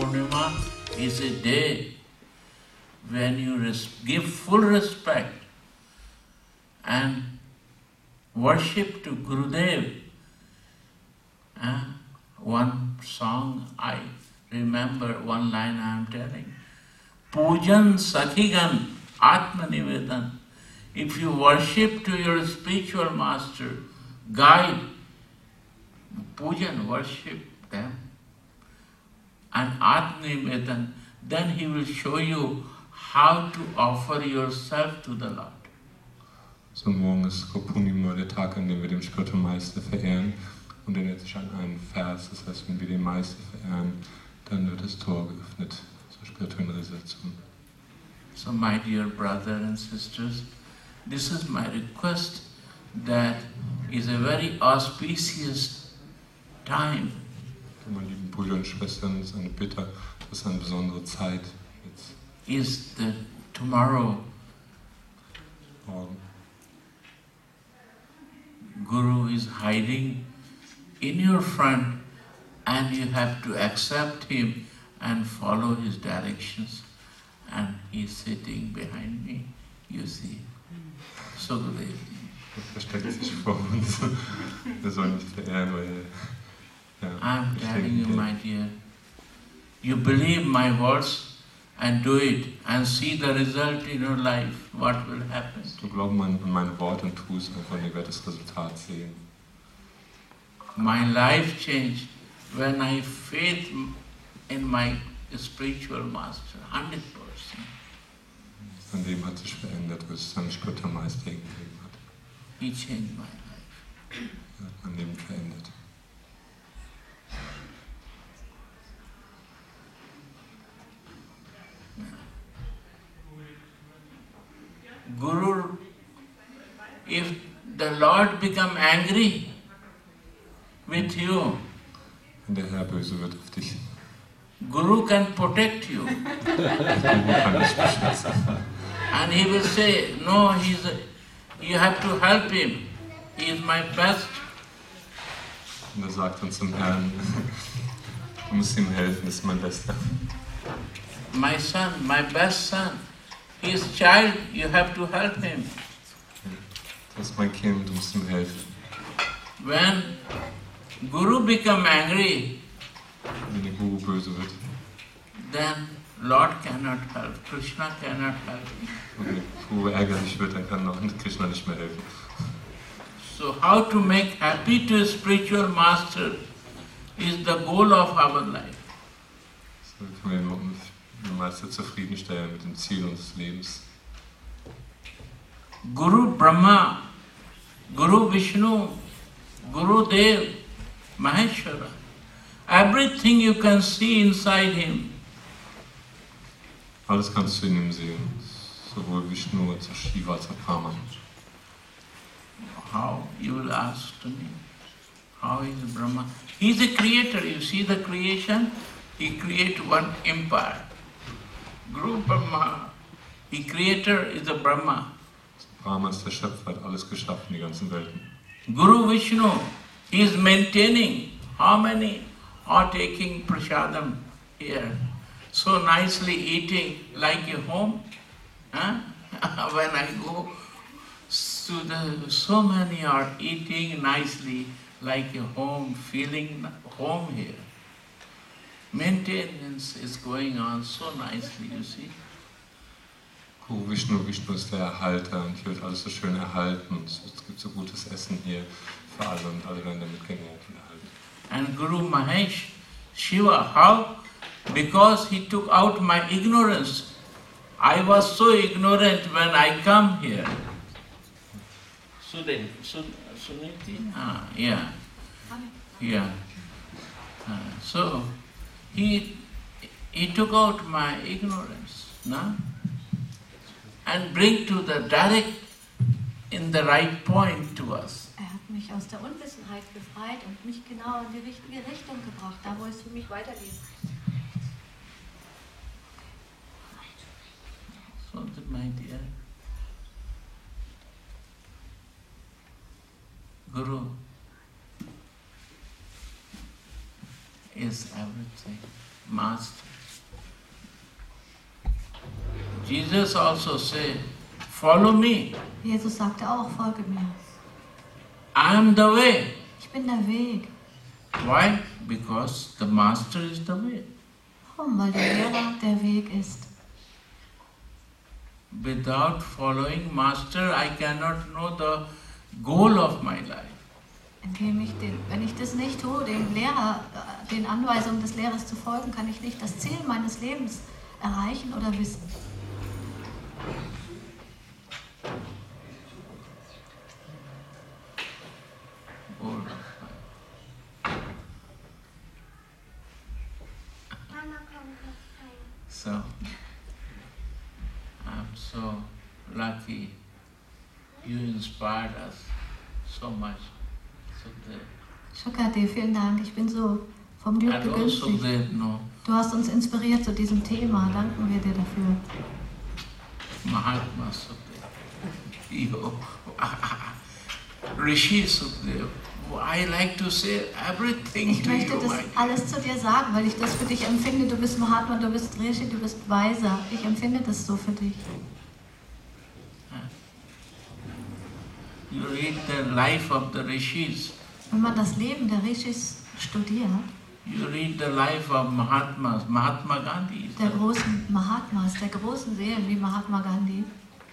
Purnima is a day when you give full respect and worship to Gurudev. Uh, one song I remember, one line I am telling. Pujan Sakhigan Atmanivedan. If you worship to your spiritual master, guide, pujan, worship them, and Atmanivedan, then he will show you how to offer yourself to the Lord. So morgen ist Gopunima, der Tag, an dem wir den spirituellen Meister verehren. Und erinnert sich an einen Vers, das heißt, wenn wir den Meister verehren, dann wird das Tor geöffnet zur spirituellen. So, my dear brothers and sisters, this is my request that is a very auspicious time. Meine Brüder und Schwestern, es ist eine Bitte, das ist eine besondere Zeit jetzt Is the tomorrow morgen. Guru is hiding in your front and you have to accept him and follow his directions. And he's sitting behind me, you see. So good Er versteckt sich vor uns. Wir sollen nicht verehren, weil ja, I'm telling you, my dear, you believe my words and do it and see the result in your life, what will happen. du glaubst an meine Worte und tu es einfach ihr werdet das Resultat sehen. My life changed when I faith in my spiritual master, 100%. Mein Leben hat sich verändert, weil es seinen spirituellen Meister gegeben hat. He changed my life. Er hat mein Leben verändert. Guru, if the Lord become angry with you, Wenn der Herr böse wird auf dich, Guru can protect you. Guru kann dich beschützen. And he will say, no, he's a, you have to help him. He is my best. Und er sagt dann zum Herrn, du musst ihm helfen, das ist mein Bester. My son, my best son. He is child, you have to help him. Das ist mein Kind, du musst ihm helfen. When Guru become angry, Wenn der Guru böse wird then Lord cannot help, Krishna cannot help. und der Guru ärgerlich wird, dann kann auch Krishna nicht mehr helfen. So how to make happy to a spiritual master is the goal of our life. So können wir den Meister zufriedenstellen mit dem Ziel unseres Lebens. Guru Brahma, Guru Vishnu, Guru Dev, Maheshwara. Everything you can see inside him. Alles kannst du in ihm sehen, sowohl Vishnu als auch Shiva als auch Brahman. How? You will ask to me. How is Brahma? He is a creator. You see the creation? He create one empire. Guru Brahma. The creator is a Brahma. Brahma ist der Schöpfer, hat alles geschaffen, die ganzen Welten. Guru Vishnu, he is maintaining how many are taking prasadam here. So nicely eating like a home. Huh? when I go to the, so many are eating nicely like a home, feeling home here. Maintenance is going on so nicely, you see. Guru Vishnu, Vishnu ist der Erhalter und hier wird alles so schön erhalten. Es gibt so gutes Essen hier für alle und alle werden damit genährt und erhalten. And Guru Mahesh, Shiva, how? Because he took out my ignorance. I was so ignorant when I come here. Sudev, Sun, Suniti? Ah, yeah. Yeah. Ah, so, he, he took out my ignorance, no? And bring to the direct, in the right point to us. Er hat mich aus der Unwissenheit befreit und mich genau in die richtige Richtung gebracht, da wo es für mich weitergeht. So, my dear, Guru is everything, master. Jesus also said, follow me. Jesus sagte auch, folge mir. I am the way. Ich bin der Weg. Why? Because the master is the way. Warum? Weil der Lehrer der Weg ist. Without following master, I cannot know the goal of my life. Indem ich den, wenn ich das nicht tue, dem Lehrer, äh, den Anweisungen des Lehrers zu folgen, kann ich nicht das Ziel meines Lebens erreichen oder wissen. So, I'm so lucky you inspired us so much. Shukade, vielen Dank. Ich bin so vom Glück also begünstigt. Du hast uns inspiriert zu diesem Thema. Danken wir dir dafür. Mahatma Sukhdev. Rishi Sukhdev. I like to say everything Ich möchte das alles zu dir sagen, weil ich das für dich empfinde. Du bist Mahatma, du bist Rishi, du bist Weiser. Ich empfinde das so für dich. You read the life of the rishis. Wenn man das Leben der Rishis studiert, You read the life of Mahatmas. Mahatma Gandhi der großen Mahatmas, der großen Seelen wie Mahatma Gandhi,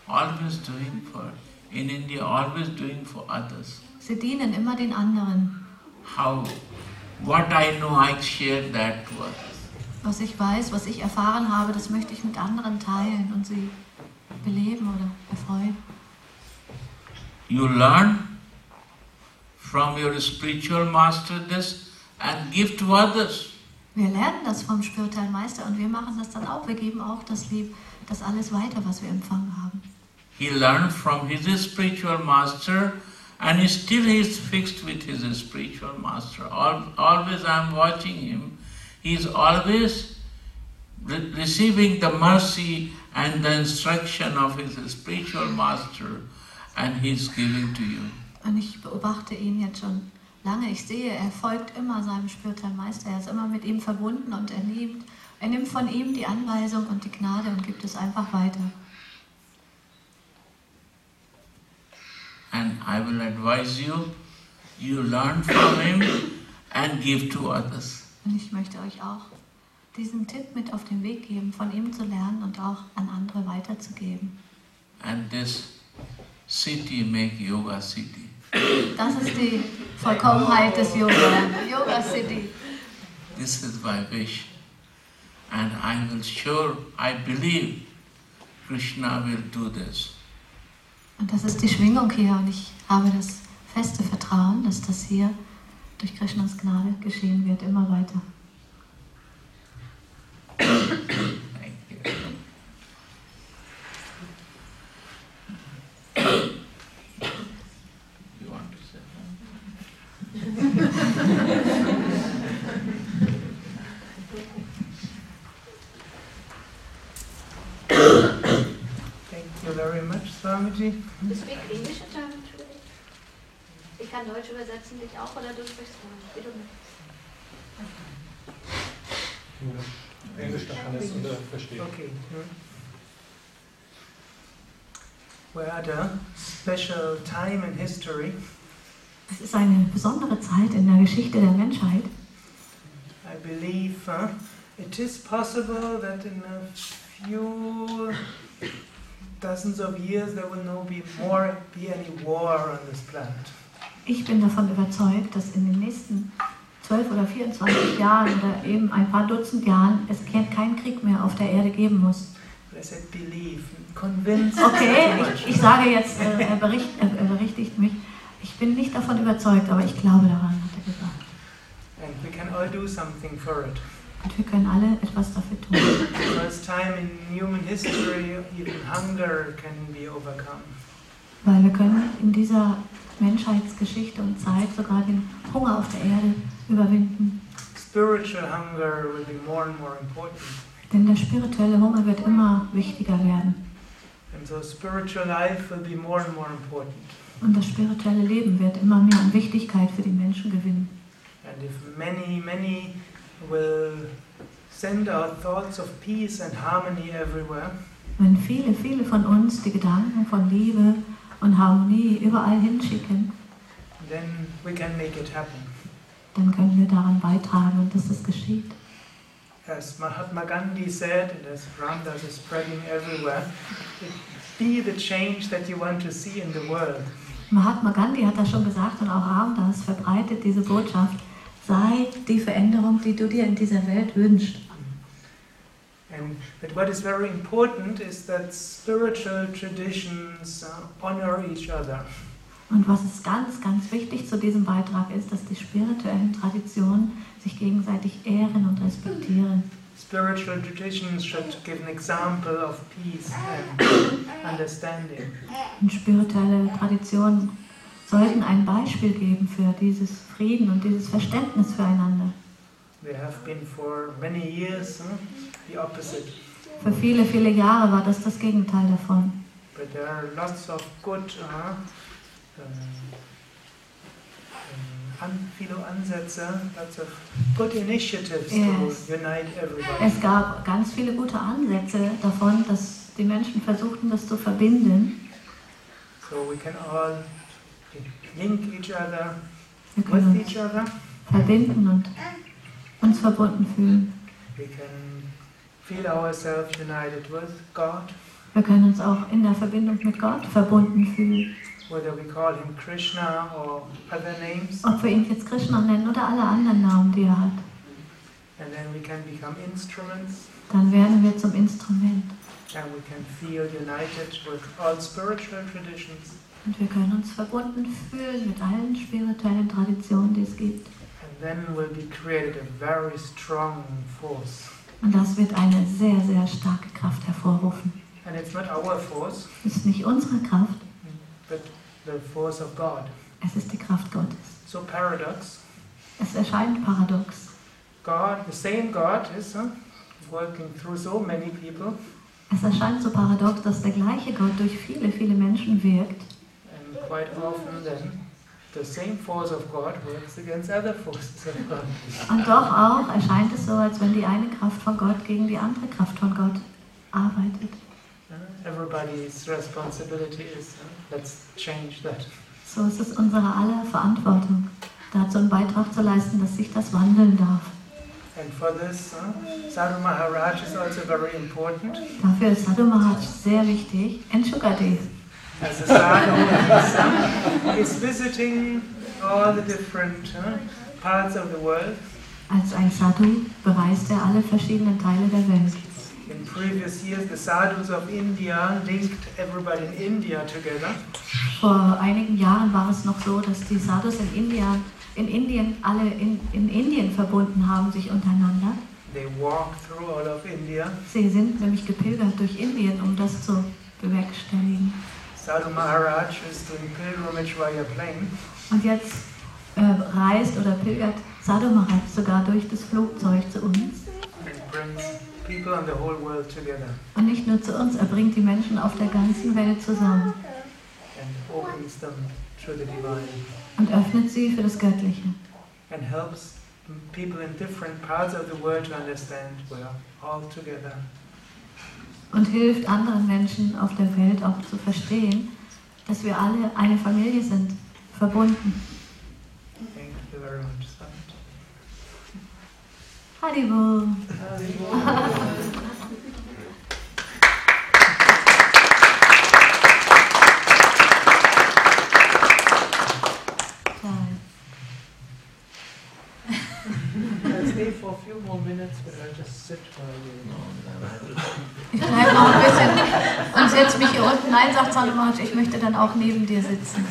always doing for in India, always doing for others. sie dienen immer den anderen. How what I know I share that to others. Was ich weiß, was ich erfahren habe, das möchte ich mit anderen teilen und sie beleben oder erfreuen. You learn from your spiritual master this and give to others. Wir lernen das vom spirituellen Meister und wir machen das dann auch. Wir geben auch das Lieb, das alles weiter, was wir empfangen haben. He learned from his spiritual master and still he is fixed with his spiritual master. Al- Always I am watching him. He is always re- receiving the mercy and the instruction of his spiritual master and he is giving to you. Und ich beobachte ihn jetzt schon lange. Ich sehe, er folgt immer seinem spirituellen Meister. Er ist immer mit ihm verbunden und er nimmt, er nimmt von ihm die Anweisung und die Gnade und gibt es einfach weiter. And I will advise you, you learn from him and give to others. Und ich möchte euch auch diesen Tipp mit auf den Weg geben, von ihm zu lernen und auch an andere weiterzugeben. And this city make yoga city. Das ist die Vollkommenheit des Yoga. Yoga City. This is my wish. And I will sure, I believe Krishna will do this. Und das ist die Schwingung hier und ich habe das feste Vertrauen, dass das hier durch Krishnas Gnade geschehen wird, immer weiter. Thank you. You want to say something? Thank you very much, Swamiji. Du speak English und German, Entschuldigung? Ich kann Deutsch übersetzen, dich auch, oder du sprichst Deutsch, wie du möchtest. Englisch, da kann es unter verstehen. Okay. hmm. We're at a special time in history. Es ist eine besondere Zeit in der Geschichte der Menschheit. I believe uh, it is possible that in a few dozens of years there will no be more be any war on this planet. Ich bin davon überzeugt, dass in den nächsten 12 oder 24 Jahren oder eben ein paar Dutzend Jahren es ke- keinen Krieg mehr auf der Erde geben muss. I said believe, convinced. Okay, ich, ich sage jetzt, äh, er, bericht, er, er berichtigt mich. Ich bin nicht davon überzeugt, aber ich glaube daran, hat er gesagt. And we can all do something for it. Und wir können alle etwas dafür tun. First time in human history, even hunger can be overcome. Weil wir können in dieser Menschheitsgeschichte und Zeit sogar den Hunger auf der Erde überwinden. Spiritual hunger will be more and more important. Denn der spirituelle Hunger wird immer wichtiger werden. And so spiritual life will be more and more important. Und das spirituelle Leben wird immer mehr an Wichtigkeit für die Menschen gewinnen. And if many, many will send out thoughts of peace and harmony everywhere, Wenn viele, viele von uns die Gedanken von Liebe und Harmonie überall hinschicken, then we can make it happen. dann können wir daran beitragen dass es geschieht. As Mahatma Gandhi said, and as Ramdas is spreading everywhere, be the change that you want to see in the world. Mahatma Gandhi hat das schon gesagt und auch Ramdas verbreitet diese Botschaft. Die Veränderung, die du dir in dieser Welt wünschst. And but what is very important is that spiritual traditions uh, honor each other. Und was ist ganz, ganz wichtig zu diesem Beitrag ist, dass die spirituellen Traditionen sich gegenseitig ehren und respektieren. Spiritual traditions should give an example of peace and understanding. Und spirituelle Traditionen sollten ein Beispiel geben für dieses Frieden und dieses Verständnis füreinander. Years huh, opposite. Für viele, viele Jahre war das das Gegenteil davon. But there are lots of good, uh, um, an, viele Ansätze, lots of good initiatives Yes. to unite everybody. Es gab ganz viele gute Ansätze davon, dass die Menschen versuchten, das zu verbinden. So we can all link each other Wir with each other. verbinden und uns verbunden fühlen. We can feel ourselves united with God, Wir können uns auch in der Verbindung mit Gott verbunden fühlen. whether we call him Krishna or other names. Ob wir ihn jetzt Krishna nennen oder alle anderen Namen, die er hat. And then we can become instruments Dann werden wir zum Instrument. and we can feel united with all spiritual traditions. Und wir können uns verbunden fühlen mit allen spirituellen Traditionen, die es gibt. And then will be created a very strong force. Und das wird eine sehr, sehr starke Kraft hervorrufen. And it's not our force, Es ist nicht unsere Kraft, but the force of God. es ist die Kraft Gottes. So paradox. Es erscheint paradox. God, the same God is uh, working through so many people, Es erscheint so paradox, dass der gleiche Gott durch viele, viele Menschen wirkt. And quite often then the same force of God works against other forces of God. Und doch auch erscheint es so, als wenn die eine Kraft von Gott gegen die andere Kraft von Gott arbeitet. Uh, everybody's responsibility is uh, let's change that. So ist es unsere aller Verantwortung, dazu einen Beitrag zu leisten, dass sich das wandeln darf. And for this, uh, Sadhu Maharaj is also very important. Dafür ist Sadhu Maharaj sehr wichtig. Enshukati. As a sadhu, he's visiting all the different uh, parts of the world. Als ein Sadhu bereist er alle verschiedenen Teile der Welt. In previous years, the sadhus of India linked everybody in India together. Vor einigen Jahren war es noch so, dass die Sadhus in Indien, in Indien alle in, in Indien verbunden haben, sich untereinander. They walked through all of India. Sie sind nämlich gepilgert durch Indien, um das zu bewerkstelligen. Sadhu Maharaj is doing pilgrimage via plane. Und jetzt äh, reist oder pilgert Sadhu Maharaj sogar durch das Flugzeug zu uns. and brings people on the whole world together Und nicht nur zu uns, er bringt die Menschen auf der ganzen Welt zusammen and opens them to the divine und öffnet sie für das Göttliche. and helps people in different parts of the world to understand we're all together. Und hilft anderen Menschen auf der Welt auch zu verstehen, dass wir alle eine Familie sind, verbunden. Thank you very much. Sat. Haribo. Stay for a few more minutes, but I'll just sit while you. Ich bleibe noch ein bisschen setze mich hier unten. Nein, sagt Sadhu Maharaj, ich möchte dann auch neben dir sitzen.